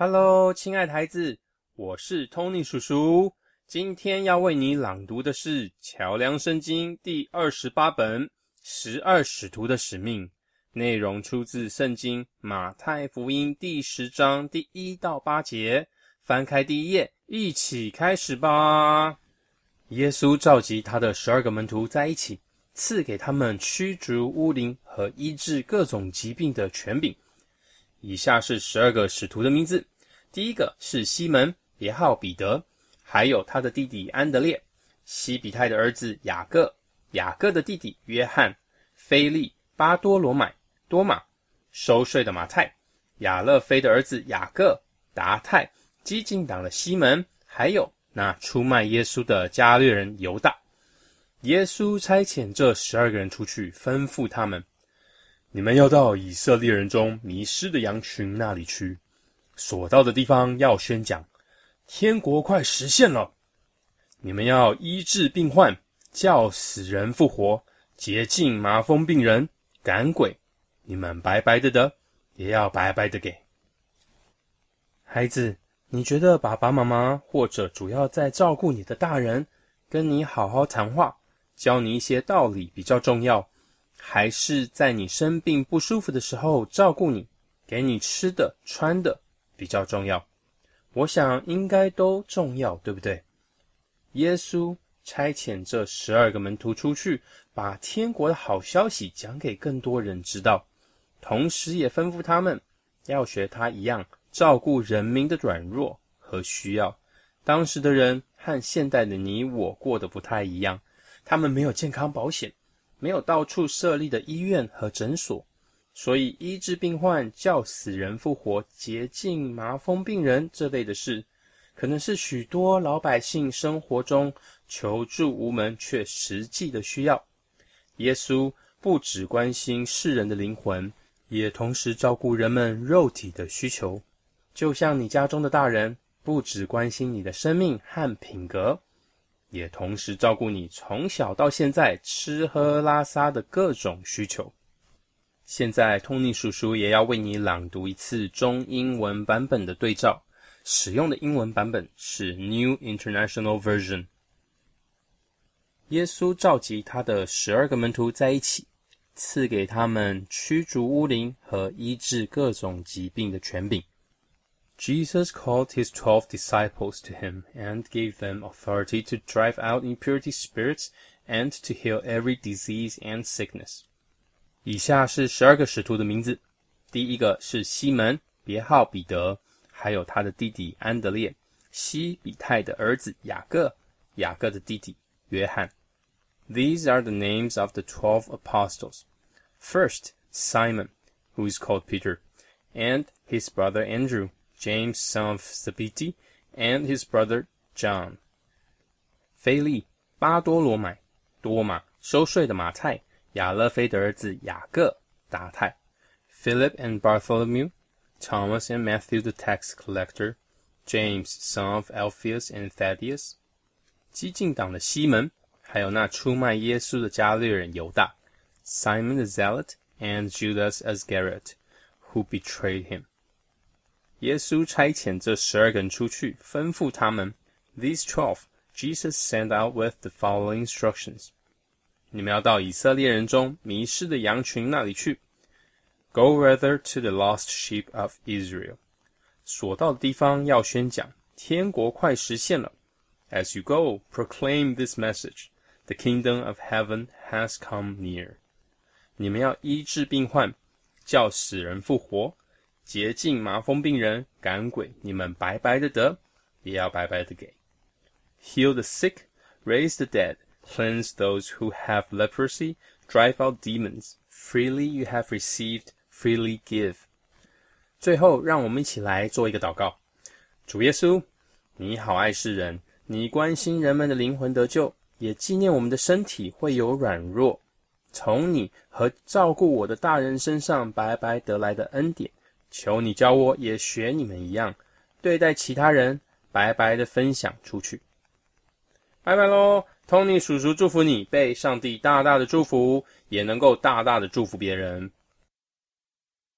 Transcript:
Hello，亲爱的孩子，我是 Tony 叔叔。今天要为你朗读的是《桥梁圣经》第二十八本《十二使徒的使命》，内容出自圣经马太福音第十章第一到八节。翻开第一页，一起开始吧。耶稣召集他的十二个门徒在一起，赐给他们驱逐污灵和医治各种疾病的权柄。以下是十二个使徒的名字。第一个是西门，别号彼得，还有他的弟弟安德烈，西比泰的儿子雅各，雅各的弟弟约翰，菲利、巴多罗买、多马，收税的马太，亚勒菲的儿子雅各，达泰，激进党的西门，还有那出卖耶稣的加略人犹大。耶稣差遣这十二个人出去，吩咐他们。你们要到以色列人中迷失的羊群那里去，所到的地方要宣讲，天国快实现了。你们要医治病患，叫死人复活，洁净麻风病人，赶鬼。你们白白的得，也要白白的给。孩子，你觉得爸爸妈妈或者主要在照顾你的大人，跟你好好谈话，教你一些道理比较重要？还是在你生病不舒服的时候照顾你，给你吃的穿的比较重要。我想应该都重要，对不对？耶稣差遣这十二个门徒出去，把天国的好消息讲给更多人知道，同时也吩咐他们要学他一样照顾人民的软弱和需要。当时的人和现代的你我过得不太一样，他们没有健康保险。没有到处设立的医院和诊所，所以医治病患、叫死人复活、洁净麻风病人这类的事，可能是许多老百姓生活中求助无门却实际的需要。耶稣不只关心世人的灵魂，也同时照顾人们肉体的需求。就像你家中的大人，不只关心你的生命和品格。也同时照顾你从小到现在吃喝拉撒的各种需求。现在，托尼叔叔也要为你朗读一次中英文版本的对照，使用的英文版本是 New International Version。耶稣召集他的十二个门徒在一起，赐给他们驱逐污灵和医治各种疾病的权柄。Jesus called his twelve disciples to him and gave them authority to drive out impurity spirits and to heal every disease and sickness. 以下是十二个使徒的名字。第一个是西门，别号彼得，还有他的弟弟安德烈，西比泰的儿子雅各，雅各的弟弟约翰。These are the names of the twelve apostles. First, Simon, who is called Peter, and his brother Andrew James, son of Zebedee, and his brother John. 菲利、巴多罗买、多马、收税的马太、亚勒菲的儿子雅各、达太。Philip and Bartholomew, Thomas and Matthew the tax collector, James, son of Alphaeus and Thaddeus. 激进党的西门，还有那出卖耶稣的加略人犹大，Simon the Zealot and Judas Iscariot, who betrayed him. 耶稣差遣这十二个人出去，吩咐他们：These twelve Jesus sent out with the following instructions：你们要到以色列人中迷失的羊群那里去。Go rather to the lost sheep of Israel。所到的地方要宣讲，天国快实现了。As you go, proclaim this message: The kingdom of heaven has come near。你们要医治病患，叫死人复活。洁净麻风病人，赶鬼，你们白白的得，也要白白的给。Heal the sick, raise the dead, cleanse those who have leprosy, drive out demons. Freely you have received, freely give. 最后，让我们一起来做一个祷告。主耶稣，你好爱世人，你关心人们的灵魂得救，也纪念我们的身体会有软弱，从你和照顾我的大人身上白白得来的恩典。求你教我也学你们一样，对待其他人白白的分享出去。拜拜喽，Tony 叔叔祝福你被上帝大大的祝福，也能够大大的祝福别人。